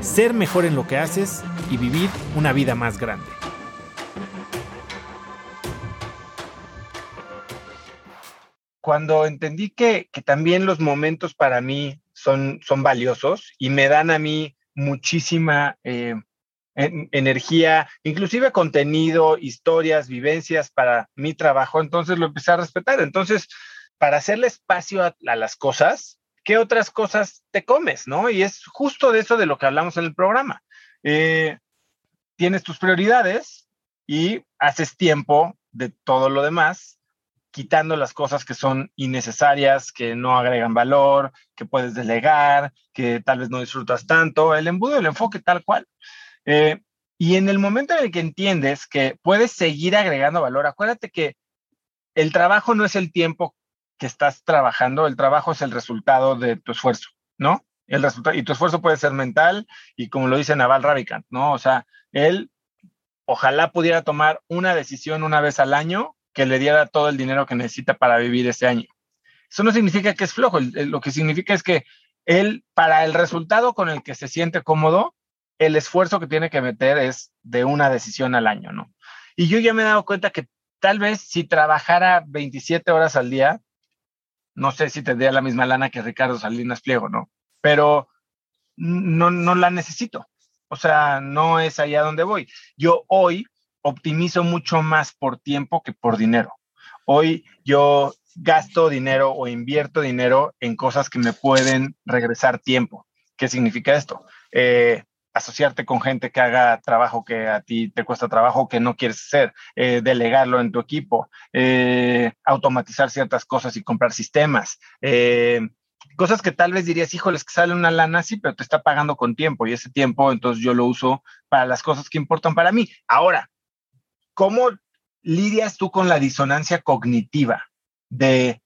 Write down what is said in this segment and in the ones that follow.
ser mejor en lo que haces y vivir una vida más grande. Cuando entendí que, también los momentos para mí son, son valiosos y me dan a mí muchísima eh, energía, inclusive contenido, historias, vivencias para mi trabajo, entonces lo empecé a respetar. Entonces, para hacerle espacio a, las cosas, ¿qué otras cosas te comes? ¿No? Y es justo de eso de lo que hablamos en el programa. Eh, tienes tus prioridades y haces tiempo de todo lo demás, quitando las cosas que son innecesarias, que no agregan valor, que puedes delegar, que tal vez no disfrutas tanto, el embudo el enfoque tal cual. Eh, y en el momento en el que entiendes que puedes seguir agregando valor, acuérdate que el trabajo no es el tiempo que estás trabajando, el trabajo es el resultado de tu esfuerzo, ¿no? El resultado, y tu esfuerzo puede ser mental y como lo dice Naval Ravikant, ¿no? O sea, él ojalá pudiera tomar una decisión una vez al año que le diera todo el dinero que necesita para vivir ese año. Eso no significa que es flojo, lo que significa es que él, para el resultado con el que se siente cómodo, el esfuerzo que tiene que meter es de una decisión al año, ¿no? Y yo ya me he dado cuenta que tal vez si trabajara 27 horas al día, no sé si tendría la misma lana que Ricardo Salinas Pliego, ¿no? Pero no, no la necesito. O sea, no es allá donde voy. Yo hoy optimizo mucho más por tiempo que por dinero. Hoy yo gasto dinero o invierto dinero en cosas que me pueden regresar tiempo. ¿Qué significa esto? Eh, asociarte con gente que haga trabajo que a ti te cuesta trabajo, que no quieres hacer, eh, delegarlo en tu equipo, eh, automatizar ciertas cosas y comprar sistemas. Eh, cosas que tal vez dirías, híjoles, que sale una lana, sí, pero te está pagando con tiempo y ese tiempo entonces yo lo uso para las cosas que importan para mí. Ahora, ¿cómo lidias tú con la disonancia cognitiva de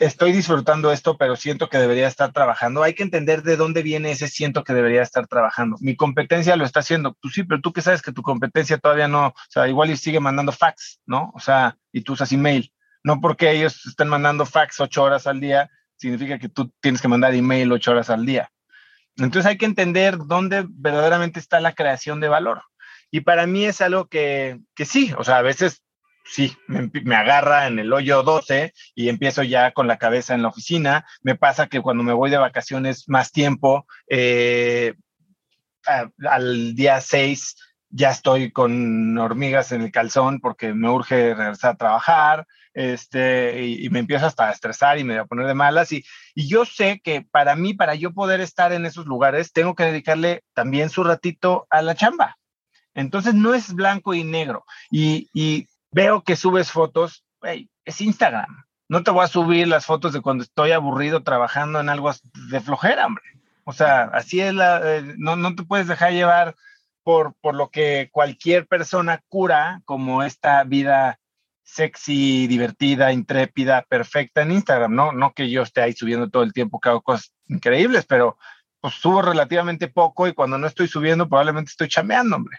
estoy disfrutando esto, pero siento que debería estar trabajando. Hay que entender de dónde viene ese siento que debería estar trabajando. Mi competencia lo está haciendo. Pues sí, pero tú que sabes que tu competencia todavía no, o sea, igual y sigue mandando fax, ¿no? O sea, y tú usas email. No porque ellos estén mandando fax ocho horas al día, significa que tú tienes que mandar email ocho horas al día. Entonces hay que entender dónde verdaderamente está la creación de valor. Y para mí es algo que, que sí, o sea, a veces sí, me, agarra en el hoyo 12 y empiezo ya con la cabeza en la oficina. Me pasa que cuando me voy de vacaciones más tiempo, eh, al día 6 ya estoy con hormigas en el calzón porque me urge regresar a trabajar, este, y, me empiezo hasta a estresar y me voy a poner de malas. Y, y, yo sé que para mí, para yo poder estar en esos lugares, tengo que dedicarle también su ratito a la chamba. Entonces no es blanco y negro. Y, y veo que subes fotos, es Instagram. No te voy a subir las fotos de cuando estoy aburrido trabajando en algo de flojera, hombre. O sea, así es la, eh, no, no te puedes dejar llevar por, por lo que cualquier persona cura como esta vida sexy, divertida, intrépida, perfecta en Instagram, ¿no? No que yo esté ahí subiendo todo el tiempo que hago cosas increíbles, pero pues subo relativamente poco y cuando no estoy subiendo probablemente estoy chameando, hombre.